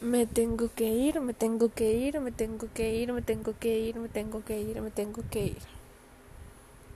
Me tengo que ir, me tengo que ir, me tengo que ir, me tengo que ir, me tengo que ir, me tengo que ir.